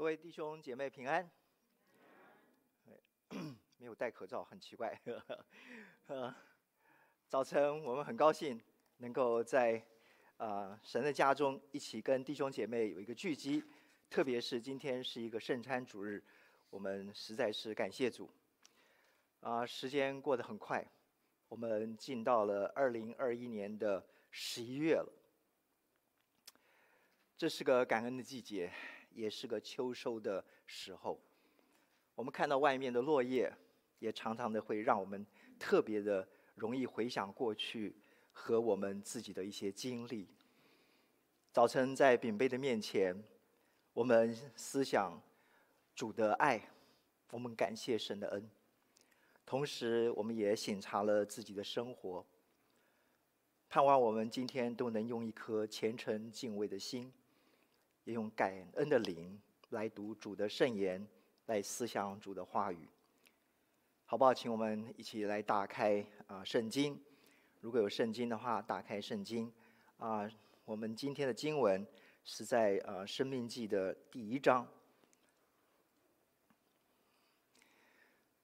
各位弟兄姐妹平安。没有戴口罩，很奇怪。早晨我们很高兴能够在啊、呃、神的家中一起跟弟兄姐妹有一个聚集，特别是今天是一个圣餐主日，我们实在是感谢主。啊、时间过得很快，我们进到了二零二一年的十一月了。这是个感恩的季节。也是个秋收的时候，我们看到外面的落叶，也常常的会让我们特别的容易回想过去和我们自己的一些经历。早晨在饼杯的面前，我们思想主的爱，我们感谢神的恩，同时我们也醒察了自己的生活，盼望我们今天都能用一颗虔诚敬畏的心。用感恩的灵来读主的圣言，来思想主的话语，好不好？请我们一起来打开啊圣经。如果有圣经的话，打开圣经啊。我们今天的经文是在啊《生命记》的第一章。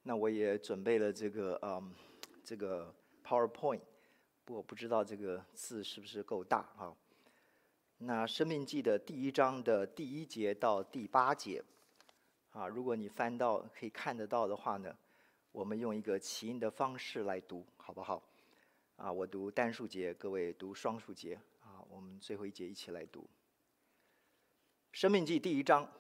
那我也准备了这个嗯这个 PowerPoint，我不知道这个字是不是够大啊。那《生命记》的第一章的第一节到第八节，啊，如果你翻到可以看得到的话呢，我们用一个起音的方式来读，好不好？啊，我读单数节，各位读双数节，啊，我们最后一节一起来读。《生命记》第一章，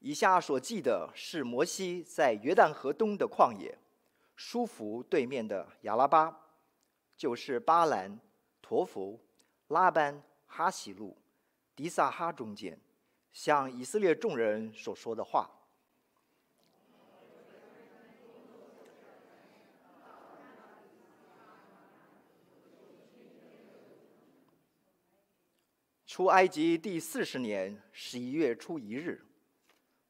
以下所记的是摩西在约旦河东的旷野，舒弗对面的亚拉巴，就是巴兰、陀弗、拉班。哈喜路、迪萨哈中间，向以色列众人所说的话。出埃及第四十年十一月初一日，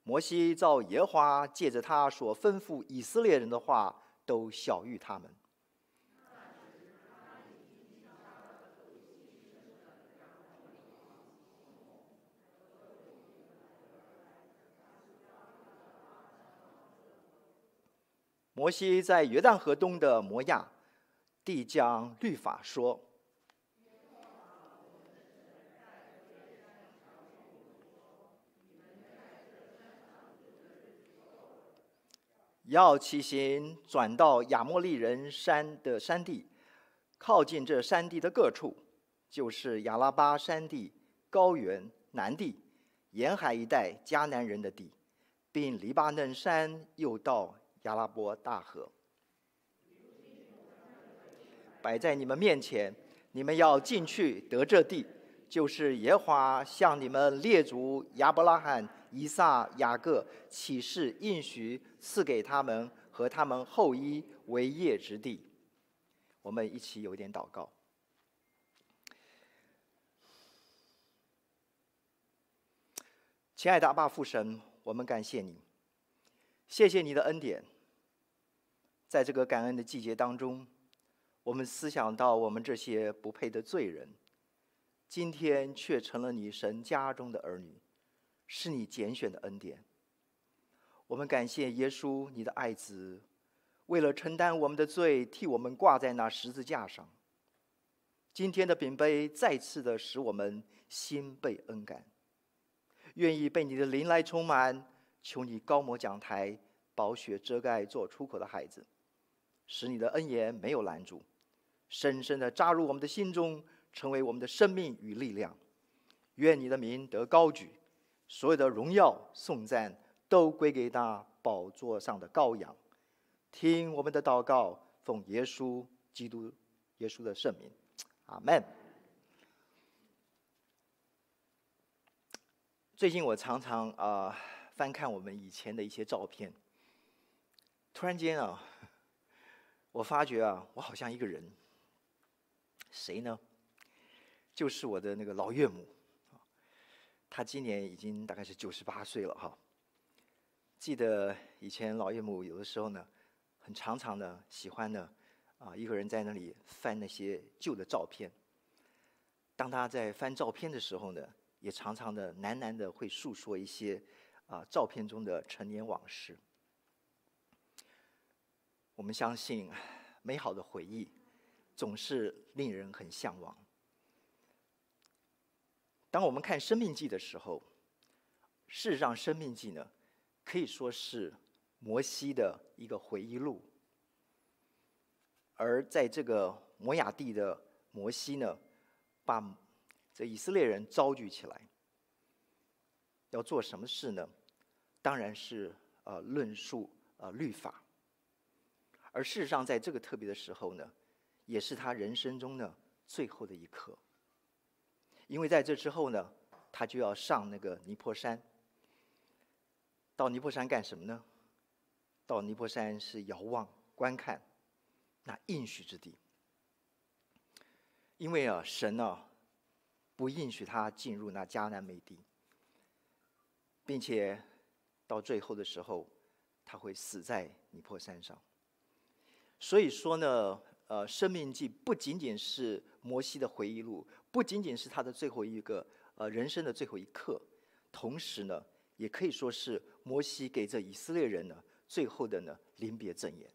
摩西照耶和华借着他所吩咐以色列人的话，都晓谕他们。摩西在约旦河东的摩亚，地将律法说：“要起行，转到亚摩利人山的山地，靠近这山地的各处，就是亚拉巴山地、高原、南地、沿海一带迦南人的地，并黎巴嫩山，又到。”亚拉伯大河摆在你们面前，你们要进去得这地，就是耶华向你们列祖亚伯拉罕、以撒、雅各起誓应许赐给他们和他们后裔为业之地。我们一起有点祷告。亲爱的阿爸父神，我们感谢你。谢谢你的恩典，在这个感恩的季节当中，我们思想到我们这些不配的罪人，今天却成了你神家中的儿女，是你拣选的恩典。我们感谢耶稣，你的爱子，为了承担我们的罪，替我们挂在那十字架上。今天的饼杯再次的使我们心被恩感，愿意被你的灵来充满。求你高摩讲台，宝血遮盖做出口的孩子，使你的恩言没有拦阻，深深的扎入我们的心中，成为我们的生命与力量。愿你的名得高举，所有的荣耀颂赞都归给那宝座上的羔羊。听我们的祷告，奉耶稣基督耶稣的圣名，阿门。最近我常常啊。翻看我们以前的一些照片，突然间啊，我发觉啊，我好像一个人，谁呢？就是我的那个老岳母，她今年已经大概是九十八岁了哈。记得以前老岳母有的时候呢，很常常的喜欢呢，啊，一个人在那里翻那些旧的照片。当她在翻照片的时候呢，也常常的喃喃的会诉说一些啊照片中的陈年往事。我们相信，美好的回忆总是令人很向往。当我们看《生命记》的时候，事实上，《生命记》呢，可以说是摩西的一个回忆录。而在这个摩亚地的摩西呢，把这以色列人召集起来，要做什么事呢？当然是呃论述呃律法。而事实上，在这个特别的时候呢，也是他人生中的最后的一刻。因为在这之后呢，他就要上那个尼泊山。到尼泊山干什么呢？到尼泊山是遥望观看那应许之地。因为啊，神啊，不允许他进入那迦南美地，并且到最后的时候，他会死在尼泊山上。所以说呢，呃，《生命记》不仅仅是摩西的回忆录。不仅仅是他的最后一个呃人生的最后一刻，同时呢，也可以说是摩西给这以色列人呢最后的呢临别赠言。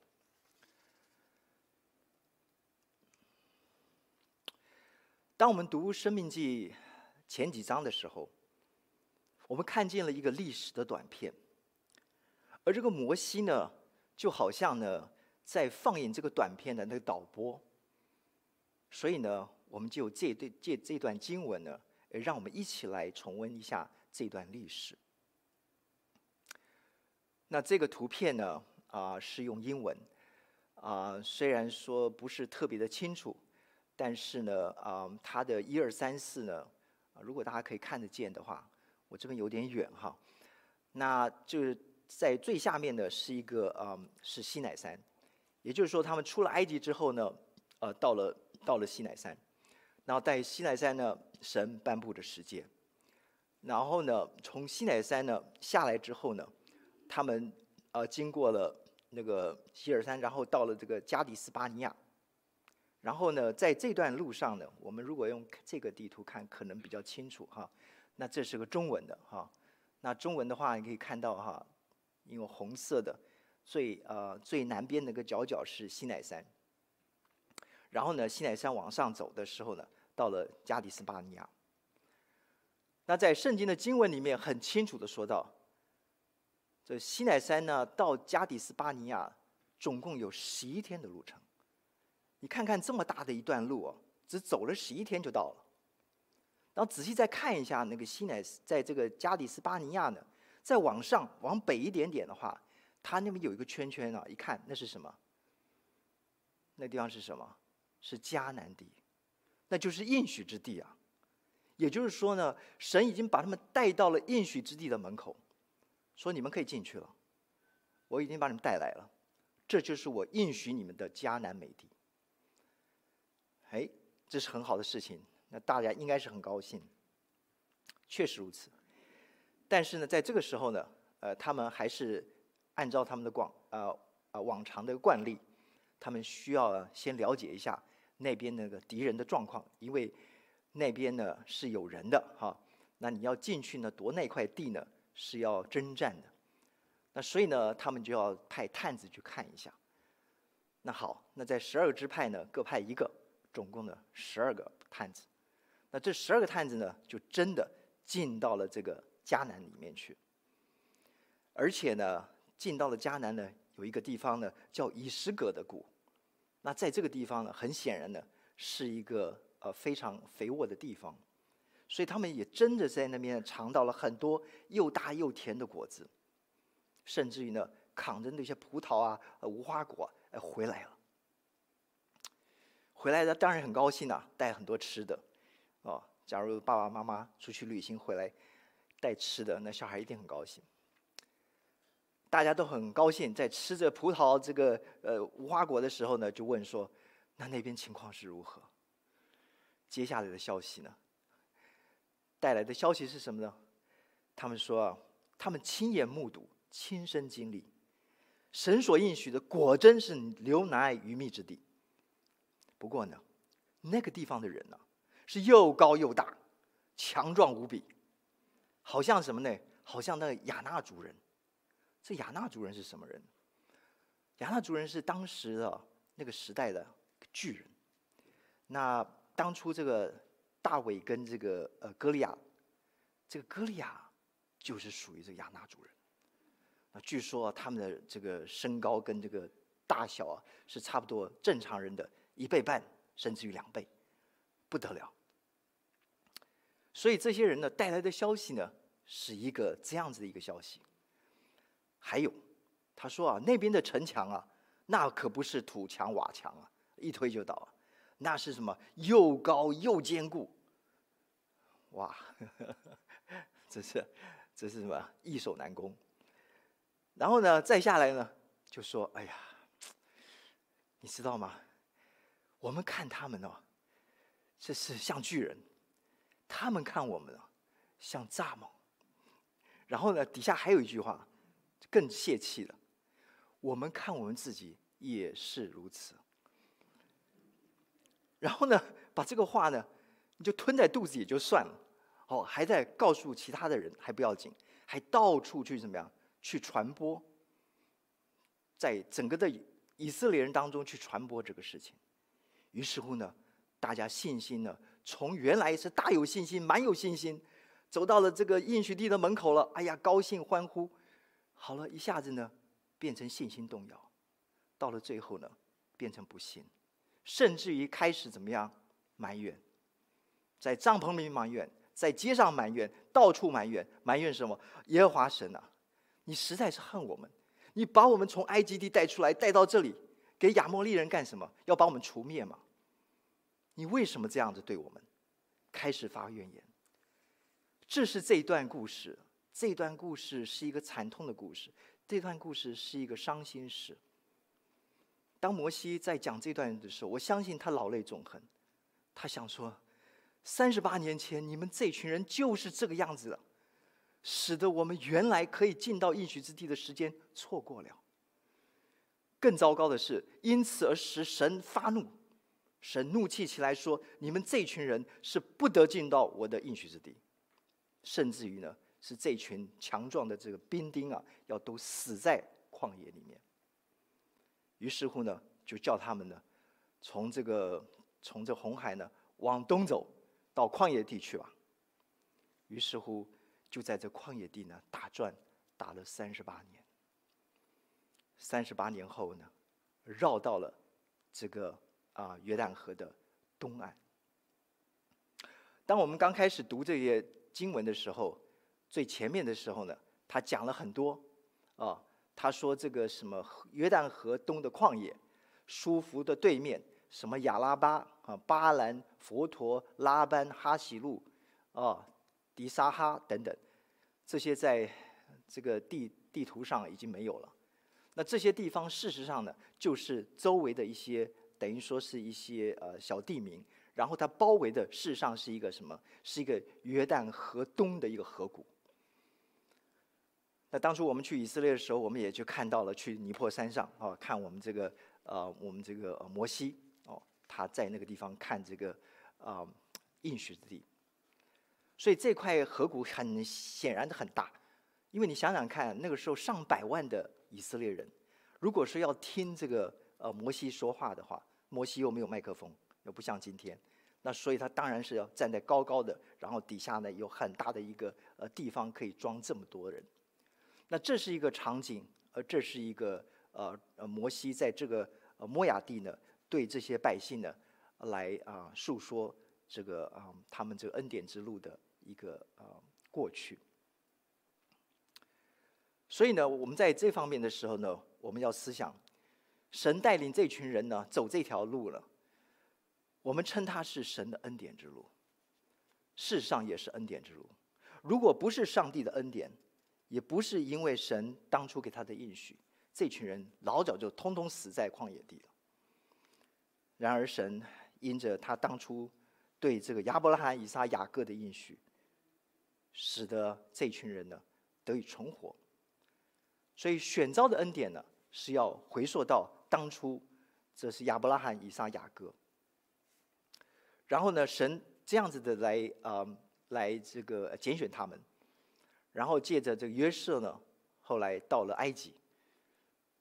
当我们读《生命记》前几章的时候，我们看见了一个历史的短片，而这个摩西呢，就好像呢在放映这个短片的那个导播，所以呢。我们就借对借这段经文呢，让我们一起来重温一下这段历史。那这个图片呢，啊、是用英文，啊、虽然说不是特别的清楚，但是呢，啊、呃、它的一二三四呢，如果大家可以看得见的话，我这边有点远哈，那就是在最下面的是一个啊、呃、是西乃山，也就是说他们出了埃及之后呢，呃到了到了西乃山。然后在西乃山呢，神颁布的十诫。然后呢，从西乃山呢下来之后呢，他们呃经过了那个希尔山，然后到了这个加迪斯巴尼亚。然后呢，在这段路上呢，我们如果用这个地图看，可能比较清楚哈。那这是个中文的哈。那中文的话，你可以看到哈，因为红色的最呃最南边那个角角是西奈山。然后呢，西奈山往上走的时候呢，到了加迪斯巴尼亚。那在圣经的经文里面很清楚的说到，这西奈山呢到加迪斯巴尼亚总共有十一天的路程。你看看这么大的一段路哦，只走了十一天就到了。然后仔细再看一下那个西奈，在这个加迪斯巴尼亚呢，再往上往北一点点的话，它那边有一个圈圈啊，一看那是什么？那地方是什么？是迦南地，那就是应许之地啊。也就是说呢，神已经把他们带到了应许之地的门口，说你们可以进去了。我已经把你们带来了，这就是我应许你们的迦南美地。哎，这是很好的事情，那大家应该是很高兴。确实如此，但是呢，在这个时候呢，呃，他们还是按照他们的广呃呃往常的惯例，他们需要先了解一下。那边那个敌人的状况，因为那边呢是有人的哈，那你要进去呢夺那块地呢是要征战的，那所以呢他们就要派探子去看一下。那好，那在十二个支派呢各派一个，总共呢十二个探子。那这十二个探子呢就真的进到了这个迦南里面去，而且呢进到了迦南呢有一个地方呢叫以实葛的谷。那在这个地方呢，很显然呢，是一个呃非常肥沃的地方，所以他们也真的在那边尝到了很多又大又甜的果子，甚至于呢，扛着那些葡萄啊、无花果呃回来了。回来的当然很高兴呐、啊，带很多吃的，哦，假如爸爸妈妈出去旅行回来带吃的，那小孩一定很高兴。大家都很高兴，在吃着葡萄这个呃无花果的时候呢，就问说：“那那边情况是如何？”接下来的消息呢？带来的消息是什么呢？他们说啊，他们亲眼目睹、亲身经历，神所应许的果真是流奶于蜜之地。不过呢，那个地方的人呢，是又高又大，强壮无比，好像什么呢？好像那个亚纳族人。这亚纳族人是什么人？亚纳族人是当时的那个时代的巨人。那当初这个大卫跟这个呃歌利亚，这个歌利亚就是属于这个亚纳族人。那据说他们的这个身高跟这个大小啊，是差不多正常人的一倍半，甚至于两倍，不得了。所以这些人呢带来的消息呢，是一个这样子的一个消息。还有，他说啊，那边的城墙啊，那可不是土墙瓦墙啊，一推就倒，那是什么？又高又坚固。哇，这是这是什么？易守难攻。然后呢，再下来呢，就说：“哎呀，你知道吗？我们看他们哦，这是像巨人；他们看我们哦，像蚱蜢。然后呢，底下还有一句话，更泄气了：我们看我们自己也是如此。然后呢，把这个话呢，你就吞在肚子也就算了，哦，还在告诉其他的人还不要紧，还到处去怎么样？”去传播，在整个的以色列人当中去传播这个事情，于是乎呢，大家信心呢，从原来是大有信心、蛮有信心，走到了这个应许地的门口了，哎呀，高兴欢呼，好了，一下子呢，变成信心动摇，到了最后呢，变成不信，甚至于开始怎么样埋怨，在帐篷里埋怨，在街上埋怨，到处埋怨，埋怨什么？耶和华神啊！你实在是恨我们，你把我们从埃及地带出来，带到这里，给亚摩利人干什么？要把我们除灭吗？你为什么这样子对我们？开始发怨言。这是这一段故事，这段故事是一个惨痛的故事，这段故事是一个伤心事。当摩西在讲这段的时候，我相信他老泪纵横，他想说：三十八年前你们这群人就是这个样子的。使得我们原来可以进到应许之地的时间错过了。更糟糕的是，因此而使神发怒，神怒气起来说：“你们这群人是不得进到我的应许之地，甚至于呢，是这群强壮的这个兵丁啊，要都死在旷野里面。”于是乎呢，就叫他们呢，从这个从这红海呢往东走，到旷野地去吧。于是乎。就在这旷野地呢打转，打了三十八年。三十八年后呢，绕到了这个啊约旦河的东岸。当我们刚开始读这些经文的时候，最前面的时候呢，他讲了很多啊，他说这个什么约旦河东的旷野，舒服的对面，什么亚拉巴啊、巴兰、佛陀、拉班、哈喜路啊。迪沙哈等等，这些在这个地地图上已经没有了。那这些地方事实上呢，就是周围的一些等于说是一些呃小地名，然后它包围的事实上是一个什么？是一个约旦河东的一个河谷。那当初我们去以色列的时候，我们也就看到了去尼泊山上啊，看我们这个呃我们这个摩西哦，他在那个地方看这个啊应许之地。所以这块河谷很显然的很大，因为你想想看，那个时候上百万的以色列人，如果说要听这个呃摩西说话的话，摩西又没有麦克风，又不像今天，那所以他当然是要站在高高的，然后底下呢有很大的一个呃地方可以装这么多人，那这是一个场景，而这是一个呃呃摩西在这个呃摩亚地呢对这些百姓呢来啊、呃、述说。这个啊、他们这个恩典之路的一个啊、过去，所以呢，我们在这方面的时候呢，我们要思想，神带领这群人呢走这条路了，我们称它是神的恩典之路，事实上也是恩典之路。如果不是上帝的恩典，也不是因为神当初给他的应许，这群人老早就通通死在旷野地了。然而神因着他当初。对这个亚伯拉罕、以撒、雅各的应许，使得这群人呢得以存活。所以选召的恩典呢是要回溯到当初，这是亚伯拉罕、以撒、雅各。然后呢，神这样子的来啊、呃，来这个拣选他们，然后借着这个约瑟呢，后来到了埃及，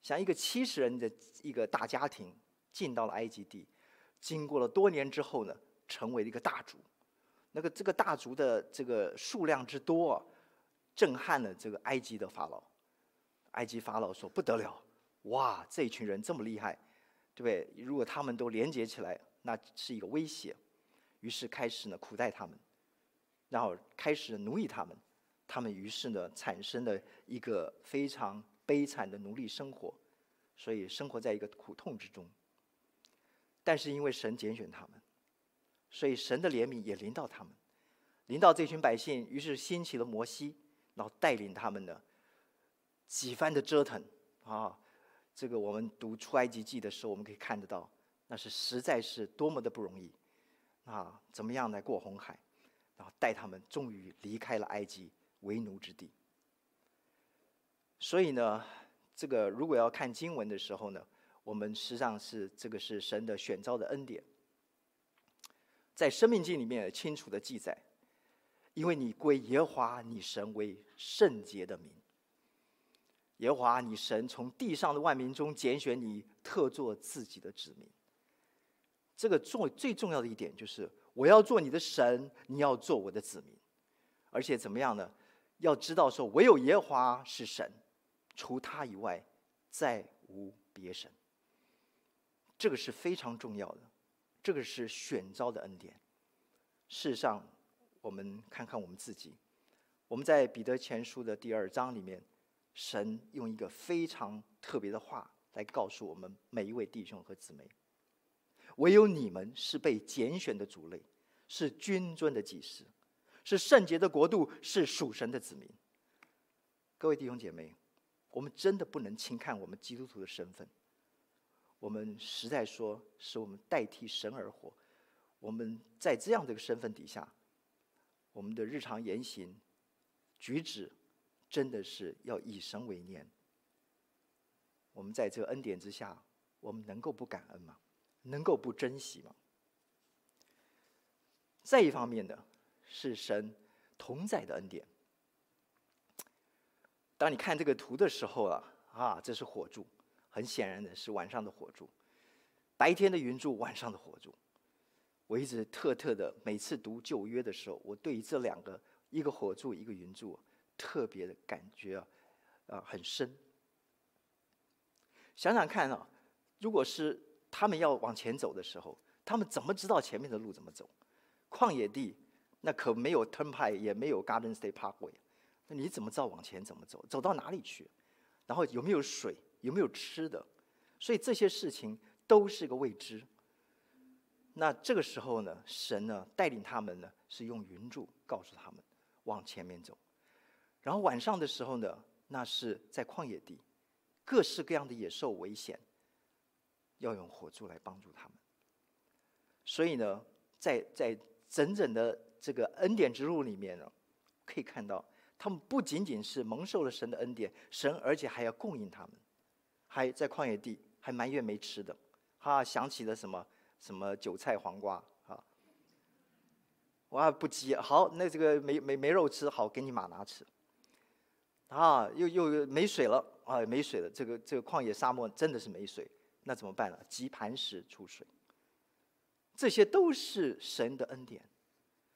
像一个七十人的一个大家庭进到了埃及地，经过了多年之后呢，成为了一个大族。那个这个大族的这个数量之多啊，震撼了这个埃及的法老。埃及法老说：“不得了，哇，这一群人这么厉害，对不对？如果他们都连接起来，那是一个威胁。”于是开始呢苦待他们，然后开始奴役他们。他们于是呢产生了一个非常悲惨的奴隶生活，所以生活在一个苦痛之中。但是因为神拣选他们。所以神的怜悯也临到他们，临到这群百姓，于是兴起了摩西，然后带领他们呢几番的折腾啊。这个我们读出埃及记的时候，我们可以看得到，那是实在是多么的不容易啊！怎么样来过红海，然后带他们终于离开了埃及为奴之地。所以呢，这个如果要看经文的时候呢，我们实际上是这个是神的选召的恩典。在《生命记》里面清楚的记载，因为你归耶和华你神为圣洁的民，耶和华你神从地上的万民中拣选你，特作自己的子民。这个重最重要的一点就是，我要做你的神，你要做我的子民，而且怎么样呢？要知道说，唯有耶和华是神，除他以外，再无别神。这个是非常重要的。这个是选召的恩典。事实上，我们看看我们自己，我们在彼得前书的第二章里面，神用一个非常特别的话来告诉我们每一位弟兄和姊妹：唯有你们是被拣选的族类，是君尊的祭司，是圣洁的国度，是属神的子民。各位弟兄姐妹，我们真的不能轻看我们基督徒的身份。我们实在说，是我们代替神而活。我们在这样的一个身份底下，我们的日常言行举止，真的是要以神为念。我们在这个恩典之下，我们能够不感恩吗？能够不珍惜吗？再一方面呢，是神同在的恩典。当你看这个图的时候啊，啊，这是火柱。很显然的是晚上的火柱，白天的云柱，晚上的火柱。我一直特特的每次读旧约的时候，我对于这两个一个火柱一个云柱特别的感觉啊啊很深。想想看啊，如果是他们要往前走的时候，他们怎么知道前面的路怎么走？旷野地那可没有 Turnpike，也没有 Garden State Parkway，那你怎么知道往前怎么走？走到哪里去？然后有没有水？有没有吃的？所以这些事情都是个未知。那这个时候呢，神呢带领他们呢，是用云柱告诉他们往前面走。然后晚上的时候呢，那是在旷野地，各式各样的野兽危险，要用火柱来帮助他们。所以呢，在在整整的这个恩典之路里面呢，可以看到他们不仅仅是蒙受了神的恩典，神而且还要供应他们。还在旷野地，还埋怨没吃的，哈，想起了什么什么韭菜黄瓜啊，哇不急，好，那这个没没没肉吃，好给你马拿吃，啊，又又没水了啊，没水了，这个这个旷野沙漠真的是没水，那怎么办呢？汲磐石出水，这些都是神的恩典，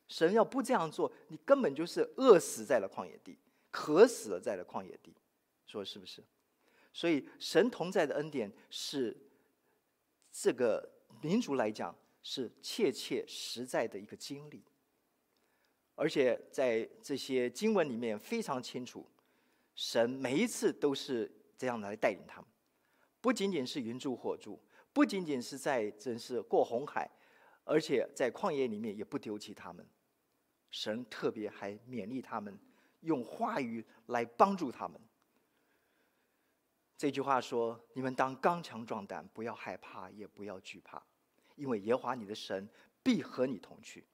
神要不这样做，你根本就是饿死在了旷野地，渴死了在了旷野地，说是不是？所以，神同在的恩典是这个民族来讲是切切实在的一个经历，而且在这些经文里面非常清楚，神每一次都是这样来带领他们，不仅仅是云柱火柱，不仅仅是在真是过红海，而且在旷野里面也不丢弃他们，神特别还勉励他们，用话语来帮助他们。这句话说：“你们当刚强壮胆，不要害怕，也不要惧怕，因为耶和华你的神必和你同去，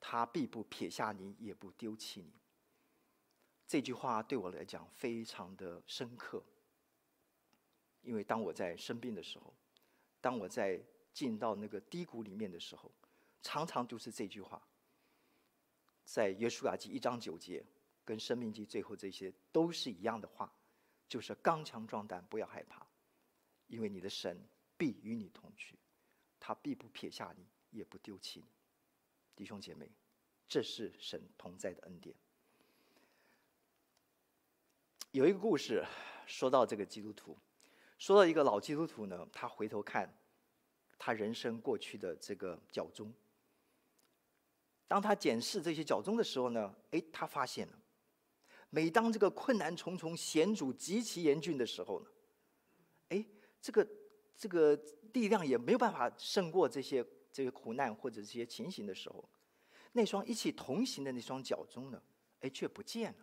他必不撇下你，也不丢弃你。”这句话对我来讲非常的深刻，因为当我在生病的时候，当我在进到那个低谷里面的时候，常常就是这句话，在约书亚记一章九节跟《生命记》最后这些都是一样的话，就是刚强壮胆，不要害怕，因为你的神必与你同去，他必不撇下你，也不丢弃你。弟兄姐妹，这是神同在的恩典。有一个故事，说到这个基督徒，说到一个老基督徒呢，他回头看他人生过去的这个脚踪。当他检视这些脚踪的时候呢，哎，他发现了，每当这个困难重重、险阻极其严峻的时候呢，哎，这个这个力量也没有办法胜过这些这些苦难或者这些情形的时候，那双一起同行的那双脚踪呢，哎，却不见了。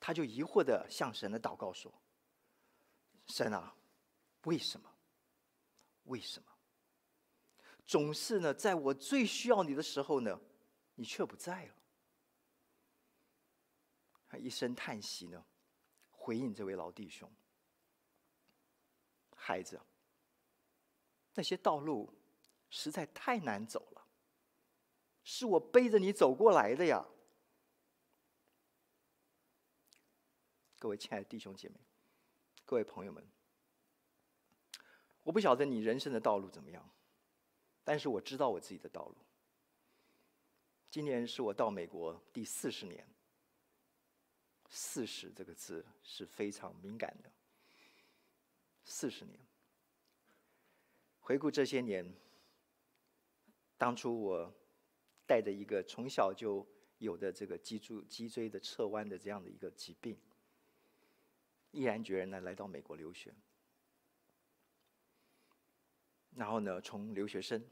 他就疑惑地向神的祷告说：“神啊，为什么？为什么？总是呢，在我最需要你的时候呢，你却不在了。”他一声叹息呢，回应这位老弟兄：“孩子，那些道路实在太难走了，是我背着你走过来的呀。”各位亲爱的弟兄姐妹，各位朋友们，我不晓得你人生的道路怎么样，但是我知道我自己的道路。今年是我到美国第四十年，四十这个字是非常敏感的。四十年，回顾这些年，当初我带着一个从小就有的这个脊柱脊椎的侧弯的这样的一个疾病。毅然决然的来到美国留学，然后呢，从留学生，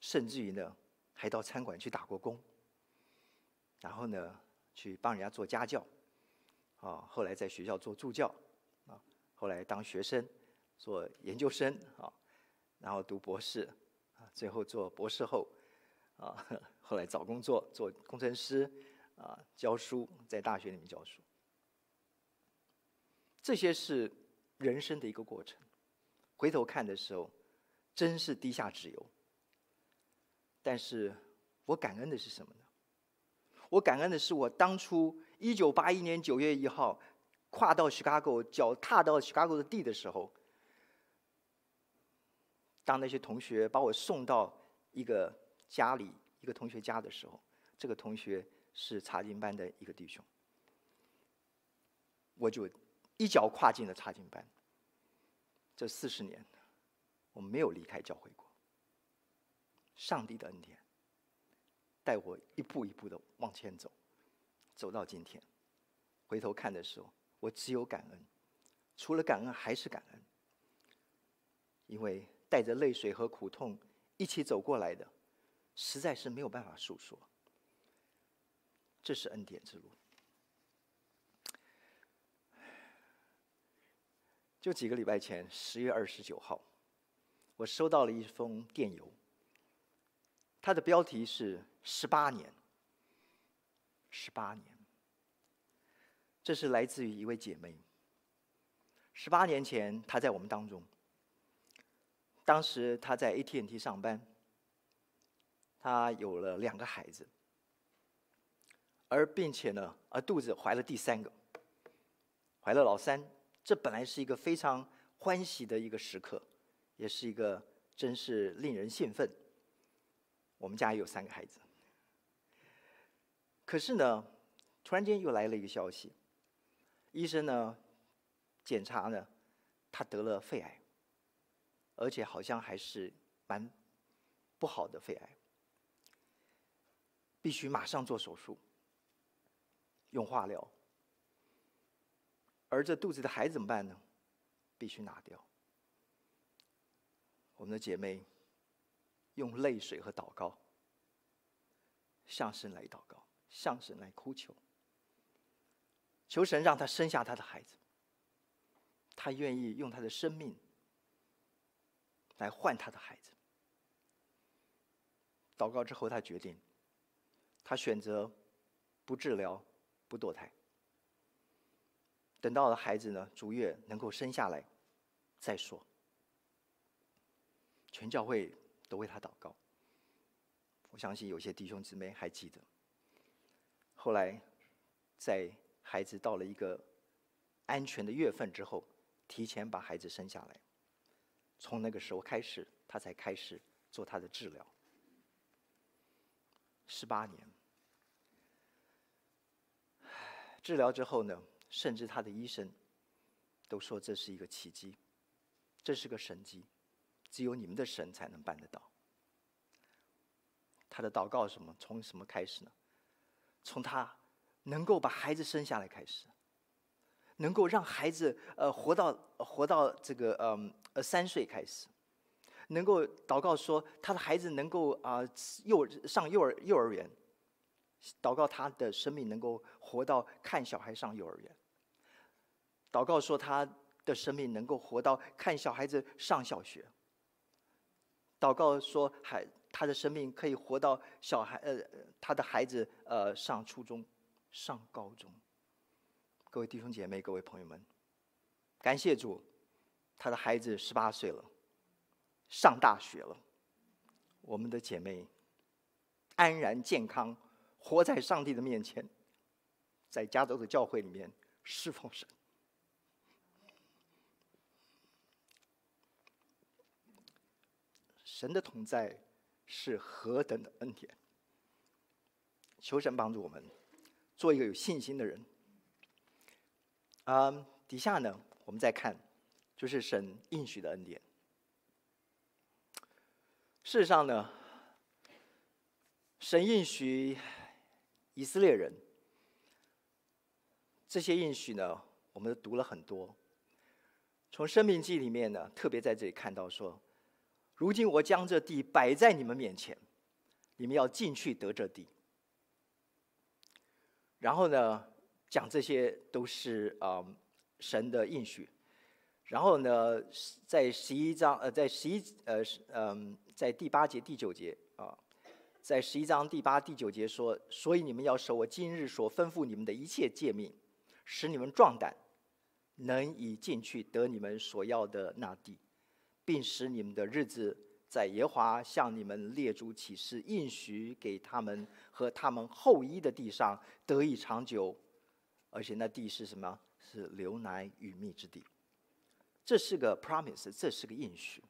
甚至于呢，还到餐馆去打过工，然后呢，去帮人家做家教，啊，后来在学校做助教，啊，后来当学生，做研究生，啊，然后读博士，啊，最后做博士后，啊，后来找工作做工程师，啊，教书，在大学里面教书。这些是人生的一个过程，回头看的时候，真是低下之忧。但是我感恩的是什么呢？我感恩的是我当初一九八一年九月一号跨到 Chicago，脚踏到 Chicago 的地的时候，当那些同学把我送到一个家里，一个同学家的时候，这个同学是查经班的一个弟兄，我就。一脚跨进了查经班。这四十年，我没有离开教会过。上帝的恩典，带我一步一步的往前走，走到今天。回头看的时候，我只有感恩，除了感恩还是感恩。因为带着泪水和苦痛一起走过来的，实在是没有办法诉说。这是恩典之路。就几个礼拜前，十月二十九号，我收到了一封电邮。它的标题是“十八年”，十八年。这是来自于一位姐妹。十八年前，她在我们当中。当时她在 AT&T 上班，她有了两个孩子，而并且呢，而肚子怀了第三个，怀了老三。这本来是一个非常欢喜的一个时刻，也是一个真是令人兴奋。我们家也有三个孩子，可是呢，突然间又来了一个消息，医生呢检查呢，他得了肺癌，而且好像还是蛮不好的肺癌，必须马上做手术，用化疗。而这肚子的孩子怎么办呢？必须拿掉。我们的姐妹用泪水和祷告向神来祷告，向神来哭求，求神让她生下她的孩子。她愿意用她的生命来换她的孩子。祷告之后，她决定，她选择不治疗，不堕胎。等到了孩子呢，逐月能够生下来再说。全教会都为他祷告。我相信有些弟兄姊妹还记得。后来，在孩子到了一个安全的月份之后，提前把孩子生下来。从那个时候开始，他才开始做他的治疗。十八年，治疗之后呢，甚至他的医生都说这是一个奇迹，这是个神迹，只有你们的神才能办得到。他的祷告什么？从什么开始呢？从他能够把孩子生下来开始。能够让孩子呃活到活到这个嗯呃三岁开始，能够祷告说他的孩子能够啊、幼上幼儿幼儿园，祷告他的生命能够活到看小孩上幼儿园，祷告说他的生命能够活到看小孩子上小学，祷告说孩他的生命可以活到小孩呃他的孩子呃上初中上高中。各位弟兄姐妹，各位朋友们，感谢主，他的孩子十八岁了，上大学了。我们的姐妹安然健康，活在上帝的面前，在加州的教会里面侍奉神。神的同在是何等的恩典！求神帮助我们，做一个有信心的人。啊底下呢，我们再看，就是神应许的恩典。事实上呢，神应许以色列人，这些应许呢，我们都读了很多。从申命记里面呢，特别在这里看到说，如今我将这地摆在你们面前，你们要进去得这地。然后呢，讲这些都是啊、神的应许，然后呢，在十一章呃，在十一呃嗯、呃，在第八节第九节啊，在十一章第八第九节说，所以你们要守我今日所吩咐你们的一切诫命，使你们壮胆，能以进去得你们所要的那地，并使你们的日子在耶华向你们列祖起誓应许给他们和他们后裔的地上得以长久。而且那地是什么？是流奶与蜜之地。这是个 promise，这是个应许。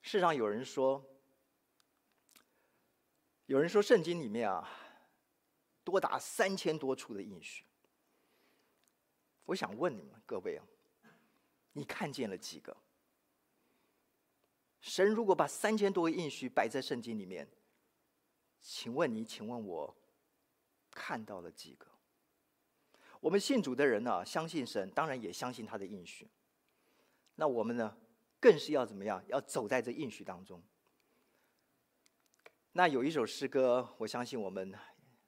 世上有人说，有人说圣经里面啊，多达三千多处的应许。我想问你们各位啊，你看见了几个？神如果把三千多个应许摆在圣经里面，请问你，请问我，看到了几个？我们信主的人呢、相信神，当然也相信他的应许。那我们呢，更是要怎么样？要走在这应许当中。那有一首诗歌，我相信我们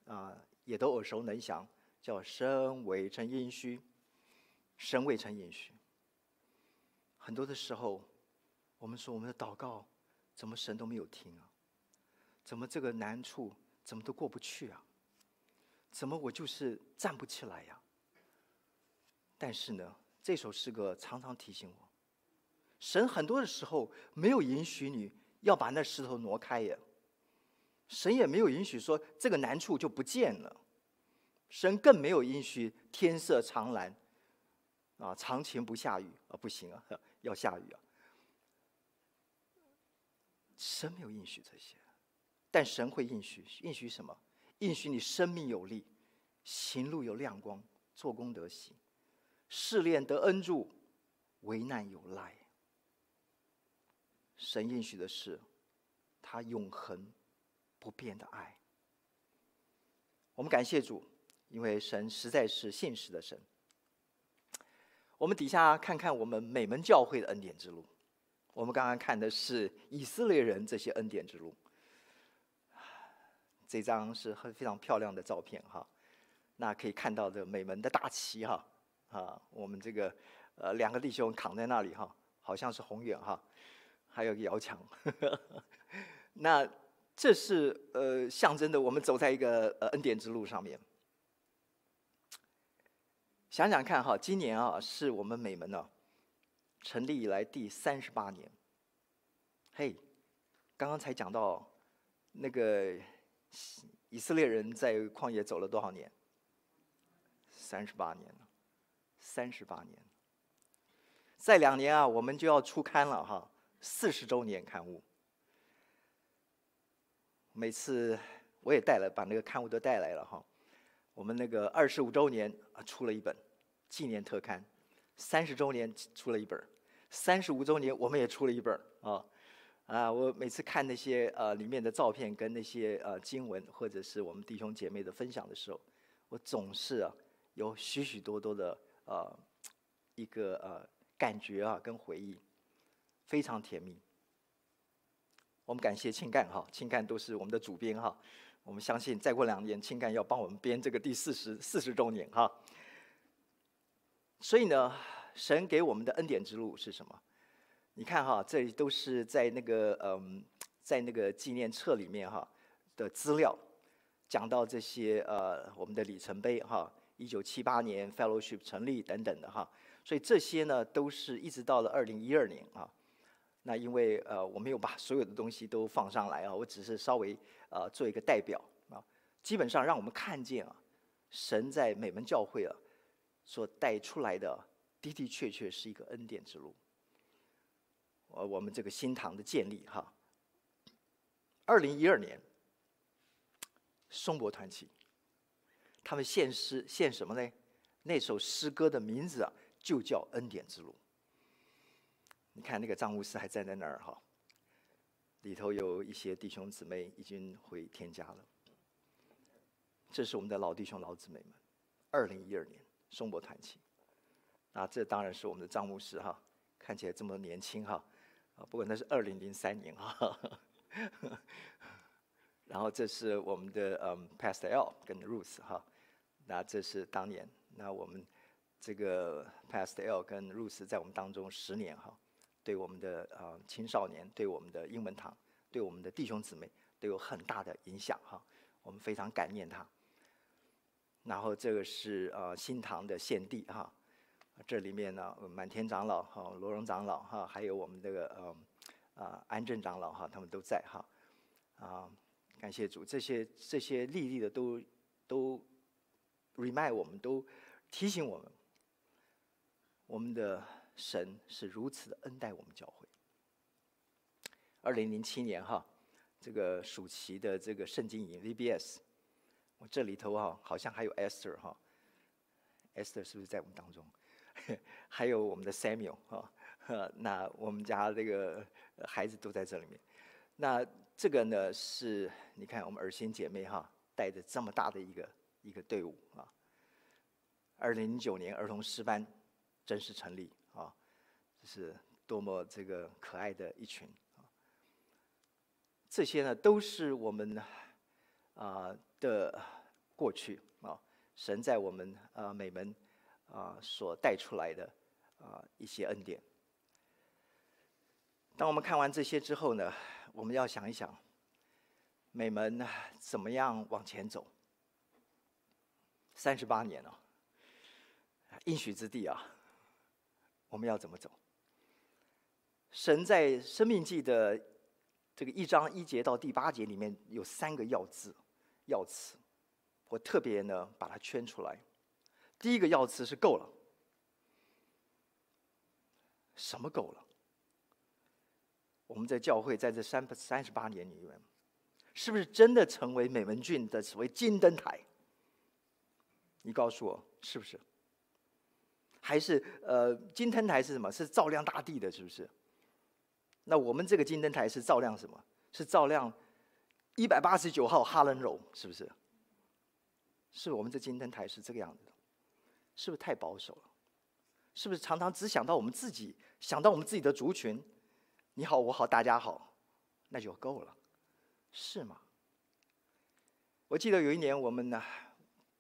啊也都耳熟能详，叫“神未成应许，神未成应许”。很多的时候，我们说我们的祷告，怎么神都没有听啊？怎么这个难处怎么都过不去啊？怎么我就是站不起来呀、但是呢，这首诗歌常常提醒我，神很多的时候没有允许你要把那石头挪开呀，神也没有允许说这个难处就不见了，神更没有允许天色常蓝，啊，常晴不下雨啊，不行啊，要下雨啊，神没有应许这些，但神会应许，应许什么？应许你生命有力，行路有亮光，做工得行。试炼得恩助，危难有赖。神应许的是，他永恒不变的爱。我们感谢主，因为神实在是信实的神。我们底下看看我们美门教会的恩典之路。我们刚刚看的是以色列人这些恩典之路。这张是很非常漂亮的照片哈，那可以看到这美门的大旗哈。啊，我们这个呃两个弟兄扛在那里哈，好像是宏远哈，还有个摇墙。那这是呃象征的，我们走在一个呃恩典之路上面。想想看哈，今年啊是我们美门呢成立以来第三十八年。嘿，刚刚才讲到那个以色列人在旷野走了多少年？三十八年了，三十八年。再两年啊，我们就要出刊了哈，四十周年刊物。每次我也带了，把那个刊物都带来了哈。我们那个二十五周年啊，出了一本纪念特刊；三十周年出了一本；三十五周年我们也出了一本啊。啊，我每次看那些呃里面的照片跟那些呃经文，或者是我们弟兄姐妹的分享的时候，我总是啊有许许多多的呃一个呃感觉啊跟回忆，非常甜蜜。我们感谢青干哈，青干都是我们的主编哈，我们相信再过两年青干要帮我们编这个第四十四十周年哈。所以呢，神给我们的恩典之路是什么？你看哈，这里都是在那个嗯，在那个纪念册里面哈的资料，讲到这些呃我们的里程碑哈，一九七八年 Fellowship 成立等等的哈，所以这些呢都是一直到了二零一二年啊。那因为呃我没有把所有的东西都放上来啊，我只是稍微呃做一个代表啊，基本上让我们看见啊，神在美门教会啊所带出来的的的确确是一个恩典之路。呃，我们这个新堂的建立哈，二零一二年，松柏团体，他们献诗献什么呢？那首诗歌的名字啊，就叫《恩典之路》。你看那个张牧师还站在那儿哈，里头有一些弟兄姊妹已经回天家了。这是我们的老弟兄老姊妹们，二零一二年松柏团体，啊，这当然是我们的张牧师哈，看起来这么年轻哈。啊，不过那是二零零三年哈，然后这是我们的嗯 Pastel 跟 Ruth 哈，那这是当年，那我们这个 Pastel 跟 Ruth 在我们当中十年哈，对我们的啊青少年，对我们的英文堂，对我们的弟兄姊妹都有很大的影响哈，我们非常感念他。然后这个是呃新堂的献地哈。这里面呢，满天长老哈、罗荣长老哈，还有我们这个呃啊安正长老哈，他们都在哈啊，感谢主，这些这些历历的都都 remind 我们，都提醒我们，我们的神是如此的恩待我们教会。二零零七年哈，这个暑期的这个圣经营 VBS，我这里头哈好像还有 Esther 哈，Esther 是不是在我们当中？还有我们的 Samuel 哈，那我们家这个孩子都在这里面。那这个呢是，你看我们儿心姐妹哈，带着这么大的一个一个队伍啊。二零零九年儿童诗班正式成立啊，这是多么这个可爱的一群啊。这些呢都是我们啊的过去啊，神在我们啊美门。啊，所带出来的啊一些恩典。当我们看完这些之后呢，我们要想一想，美门怎么样往前走？三十八年了，应许之地啊，我们要怎么走？神在《生命记》的这个一章一节到第八节里面有三个要字、要词，我特别呢把它圈出来。第一个要词是够了，什么够了？我们在教会在这三三十八年里面，是不是真的成为美门郡的所谓金灯台？你告诉我是不是？还是呃，金灯台是什么？是照亮大地的，是不是？那我们这个金灯台是照亮什么？是照亮一百八十九号哈伦楼，是不是？是我们这金灯台是这个样子的。是不是太保守了？是不是常常只想到我们自己，想到我们自己的族群？你好，我好，大家好，那就够了，是吗？我记得有一年，我们呢，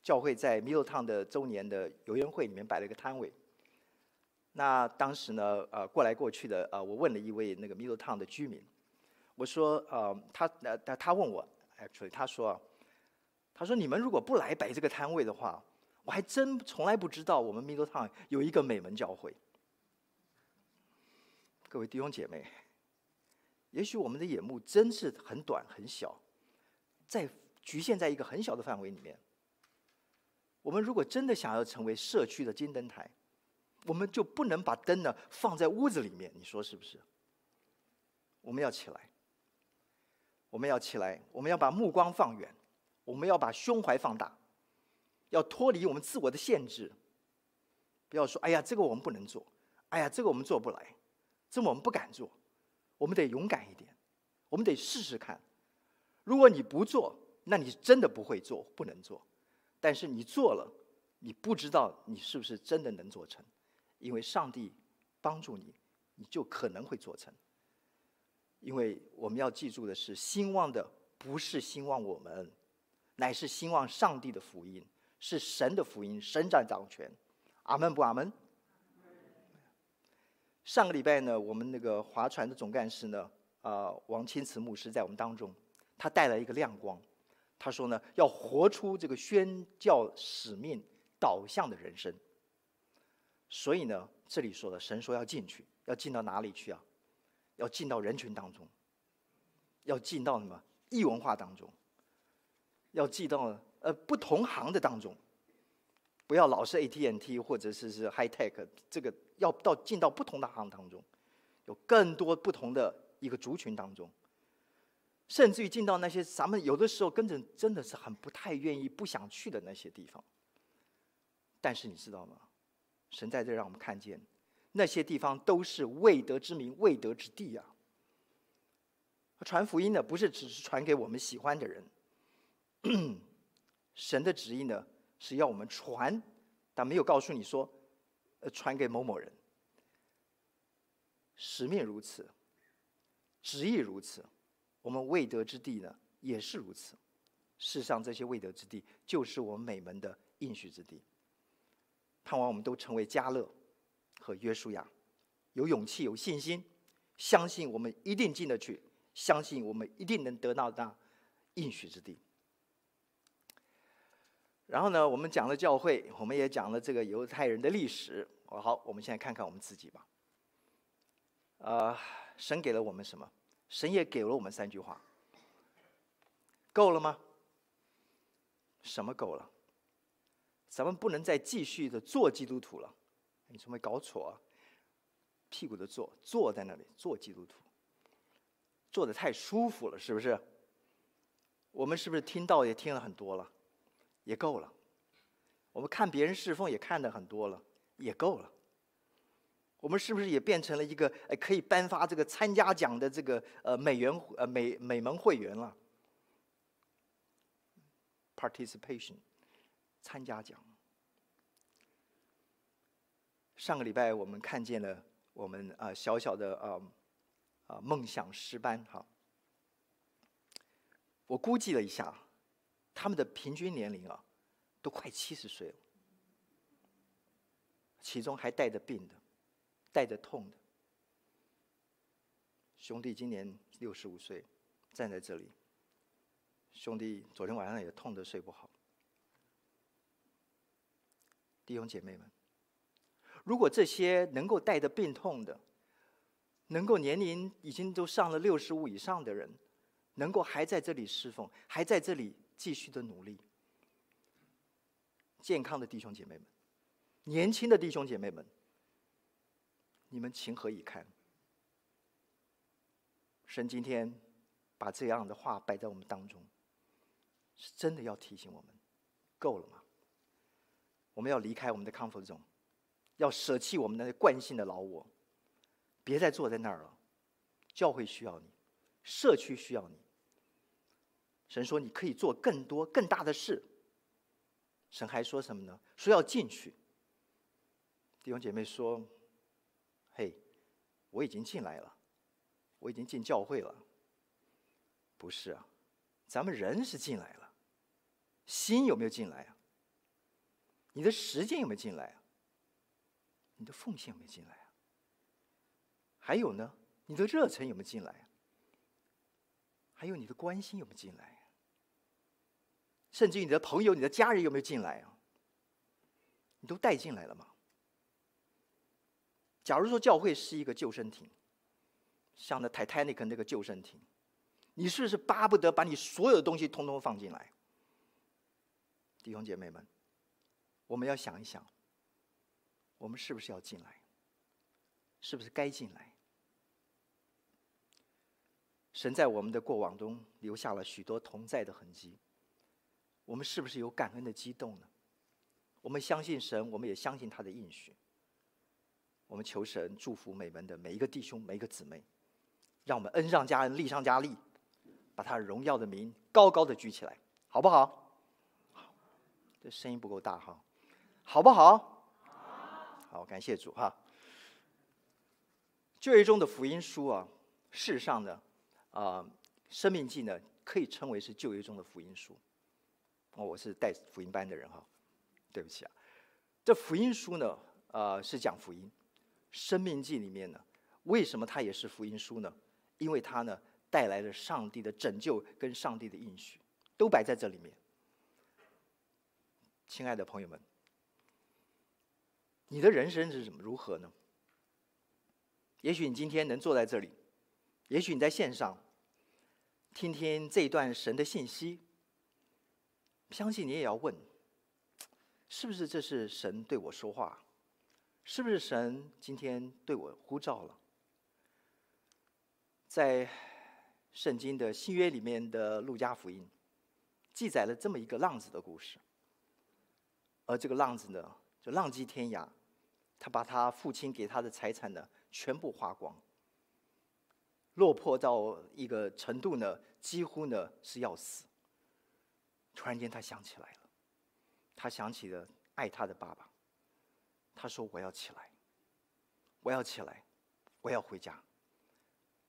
教会在 Middletown 的周年的游园会里面摆了一个摊位。那当时呢，呃，过来过去的，呃，我问了一位那个 Middletown 的居民，我说，呃，他，呃，他问我，actually，他说，他说，你们如果不来摆这个摊位的话。我还真从来不知道，我们 Middletown 有一个美门教会。各位弟兄姐妹，也许我们的眼目真是很短很小，在局限在一个很小的范围里面。我们如果真的想要成为社区的金灯台，我们就不能把灯呢放在屋子里面，你说是不是？我们要起来，我们要起来，我们要把目光放远，我们要把胸怀放大，要脱离我们自我的限制。不要说：“哎呀，这个我们不能做，哎呀，这个我们做不来，这我们不敢做。”我们得勇敢一点，我们得试试看。如果你不做，那你真的不会做，不能做。但是你做了，你不知道你是不是真的能做成，因为上帝帮助你，你就可能会做成。因为我们要记住的是，兴旺的不是兴旺我们，乃是兴旺上帝的福音，是神的福音，神在掌权。阿门不阿门？上个礼拜呢，我们那个划船的总干事呢，啊、呃，王清慈牧师在我们当中，他带来一个亮光。他说呢，要活出这个宣教使命导向的人生。所以呢，这里说的神说要进去，要进到哪里去啊？要进到人群当中，要进到什么异文化当中，要进到呃不同行的当中，不要老是 AT&T 或者是是 High Tech，这个要到进到不同的行当中，有更多不同的一个族群当中。甚至于进到那些咱们有的时候跟着真的是很不太愿意、不想去的那些地方。但是你知道吗？神在这让我们看见，那些地方都是未得之民、未得之地啊。传福音的，不是只是传给我们喜欢的人。神的旨意呢，是要我们传，但没有告诉你说，呃，传给某某人。使命如此，旨意如此。我们未得之地呢，也是如此。世上这些未得之地，就是我们美门的应许之地。盼望我们都成为加勒和约书亚，有勇气、有信心，相信我们一定进得去，相信我们一定能得到那应许之地。然后呢，我们讲了教会，我们也讲了这个犹太人的历史。好，我们现在看看我们自己吧。呃，神给了我们什么？神也给了我们三句话，够了吗？什么够了？咱们不能再继续的做基督徒了，你怎么搞错啊？屁股的坐，坐在那里做基督徒，坐的太舒服了，是不是？我们是不是听到也听了很多了，也够了？我们看别人侍奉也看得很多了，也够了。我们是不是也变成了一个呃可以颁发这个参加奖的这个呃美员呃美美门会员了？Participation，参加奖。上个礼拜我们看见了我们啊小小的啊啊梦想诗班哈，我估计了一下，他们的平均年龄啊都快七十岁了，其中还带着病的。带着痛的兄弟，今年六十五岁，站在这里。兄弟昨天晚上也痛得睡不好。弟兄姐妹们，如果这些能够带着病痛的，能够年龄已经都上了六十五以上的人，能够还在这里侍奉，还在这里继续的努力，健康的弟兄姐妹们，年轻的弟兄姐妹们。你们情何以堪？神今天把这样的话摆在我们当中，是真的要提醒我们：够了吗？我们要离开我们的 comfort zone，要舍弃我们的惯性的老我，别再坐在那儿了。教会需要你，社区需要你。神说你可以做更多更大的事。神还说什么呢？说要进去。弟兄姐妹说。嘿，我已经进来了，我已经进教会了。不是啊，咱们人是进来了，心有没有进来啊？你的时间有没有进来啊？你的奉献有没有进来啊？还有呢，你的热忱有没有进来啊？还有你的关心有没有进来？甚至于你的朋友、你的家人有没有进来啊？你都带进来了吗？假如说教会是一个救生艇，像那 Titanic 那个救生艇，你是不是巴不得把你所有的东西通通放进来？弟兄姐妹们，我们要想一想，我们是不是要进来？是不是该进来？神在我们的过往中留下了许多同在的痕迹，我们是不是有感恩的激动呢？我们相信神，我们也相信他的应许。我们求神祝福美门的每一个弟兄、每一个姊妹，让我们恩上加恩，利上加利，把他荣耀的名高高的举起来，好不好？这声音不够大哈，好不好？好，感谢主哈。旧约中的福音书啊，世上的，啊，《生命记》呢，可以称为是旧约中的福音书。哦，我是带福音班的人哈，对不起啊。这福音书呢，呃，是讲福音，《生命记》里面呢，为什么它也是福音书呢？因为它呢，带来了上帝的拯救跟上帝的应许，都摆在这里面。亲爱的朋友们，你的人生是怎么如何呢？也许你今天能坐在这里，也许你在线上听听这一段神的信息，相信你也要问：是不是这是神对我说话？是不是神今天对我呼召了？在圣经的新约里面的路加福音，记载了这么一个浪子的故事，而这个浪子呢，就浪迹天涯，他把他父亲给他的财产呢。全部花光，落魄到一个程度呢，几乎呢是要死。突然间，他想起来了，他想起了爱他的爸爸。他说：“我要起来，我要起来，我要回家，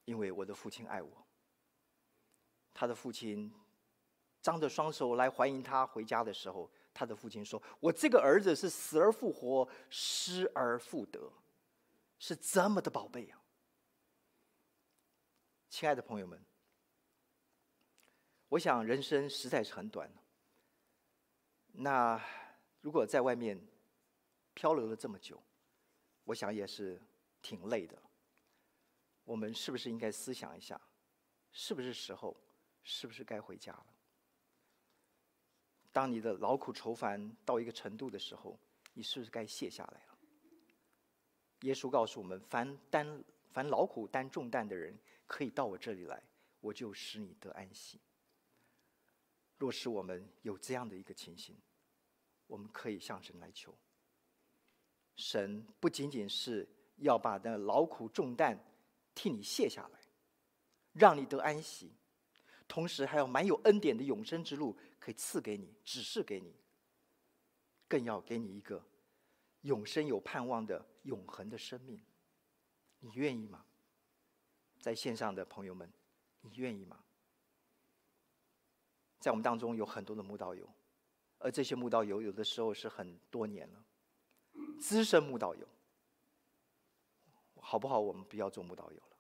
因为我的父亲爱我。”他的父亲张着双手来欢迎他回家的时候，他的父亲说：“我这个儿子是死而复活，失而复得。”是这么的宝贝啊！亲爱的朋友们，我想人生实在是很短。那如果在外面漂流了这么久，我想也是挺累的。我们是不是应该思想一下，是不是时候，是不是该回家了？当你的劳苦愁烦到一个程度的时候，你是不是该卸下来了？耶稣告诉我们：“凡担凡劳苦担重担的人，可以到我这里来，我就使你得安息。”若是我们有这样的一个情形，我们可以向神来求。神不仅仅是要把那劳苦重担替你卸下来，让你得安息，同时还要满有恩典的永生之路可以赐给你，指示给你，更要给你一个。永生有盼望的永恒的生命，你愿意吗？在线上的朋友们，你愿意吗？在我们当中有很多的慕道友，而这些慕道友有的时候是很多年了，资深慕道友，好不好？我们不要做慕道友了，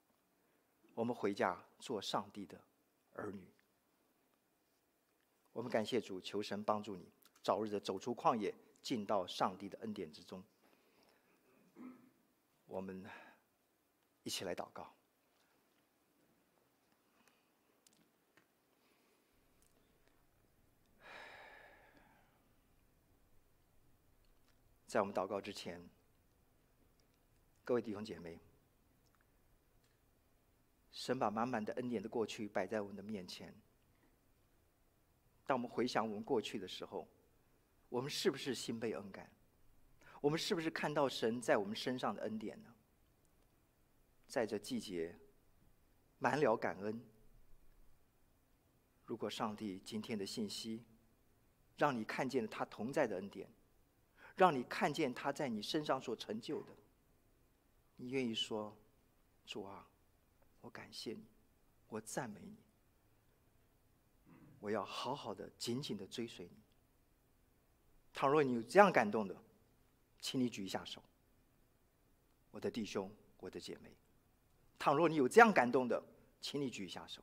我们回家做上帝的儿女。我们感谢主，求神帮助你，早日的走出旷野。进到上帝的恩典之中，我们一起来祷告。在我们祷告之前，各位弟兄姐妹，神把满满的恩典的过去摆在我们的面前。当我们回想我们过去的时候，我们是不是心被恩感？我们是不是看到神在我们身上的恩典呢？在这季节，满了感恩。如果上帝今天的信息，让你看见了他同在的恩典，让你看见他在你身上所成就的，你愿意说：“主啊，我感谢你，我赞美你，我要好好的、紧紧的追随你。”倘若你有这样感动的，请你举一下手，我的弟兄，我的姐妹。倘若你有这样感动的，请你举一下手，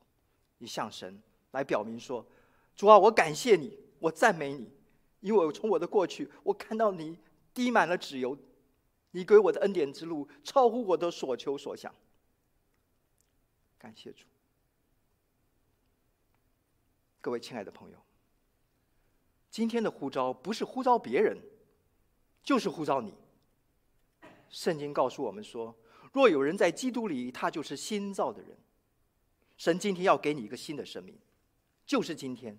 你向神来表明说：“主啊，我感谢你，我赞美你，因为我从我的过去，我看到你滴满了脂油，你给我的恩典之路超乎我的所求所想。”感谢主，各位亲爱的朋友。今天的呼召不是呼召别人，就是呼召你。圣经告诉我们说：“若有人在基督里，他就是新造的人。”神今天要给你一个新的生命，就是今天，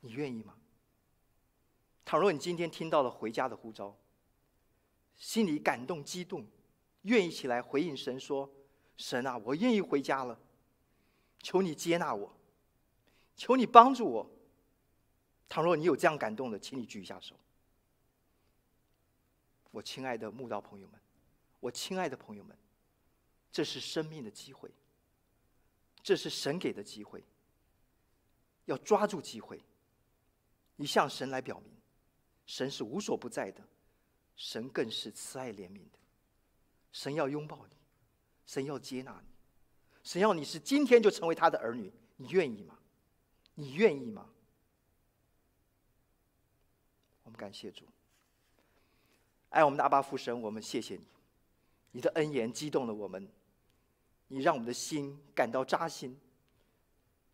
你愿意吗？倘若你今天听到了回家的呼召，心里感动激动，愿意起来回应神说：“神啊，我愿意回家了，求你接纳我，求你帮助我。”倘若你有这样感动的，请你举一下手。我亲爱的慕道朋友们，我亲爱的朋友们，这是生命的机会，这是神给的机会，要抓住机会。你向神来表明，神是无所不在的，神更是慈爱怜悯的，神要拥抱你，神要接纳你，神要你是今天就成为他的儿女，你愿意吗？你愿意吗？我们感谢主，爱我们的阿爸父神，我们谢谢你，你的恩言激动了我们，你让我们的心感到扎心。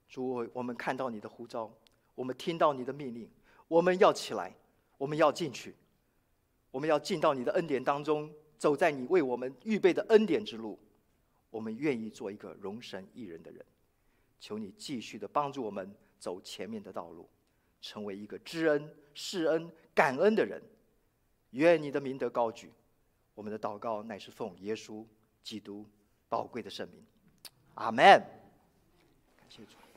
主，我们看到你的呼召，我们听到你的命令，我们要起来，我们要进去，我们要进到你的恩典当中，走在你为我们预备的恩典之路。我们愿意做一个荣神一人的人，求你继续的帮助我们走前面的道路。成为一个知恩、施恩、感恩的人，愿你的名德高举。我们的祷告乃是奉耶稣基督宝贵的圣名，阿门。感谢主。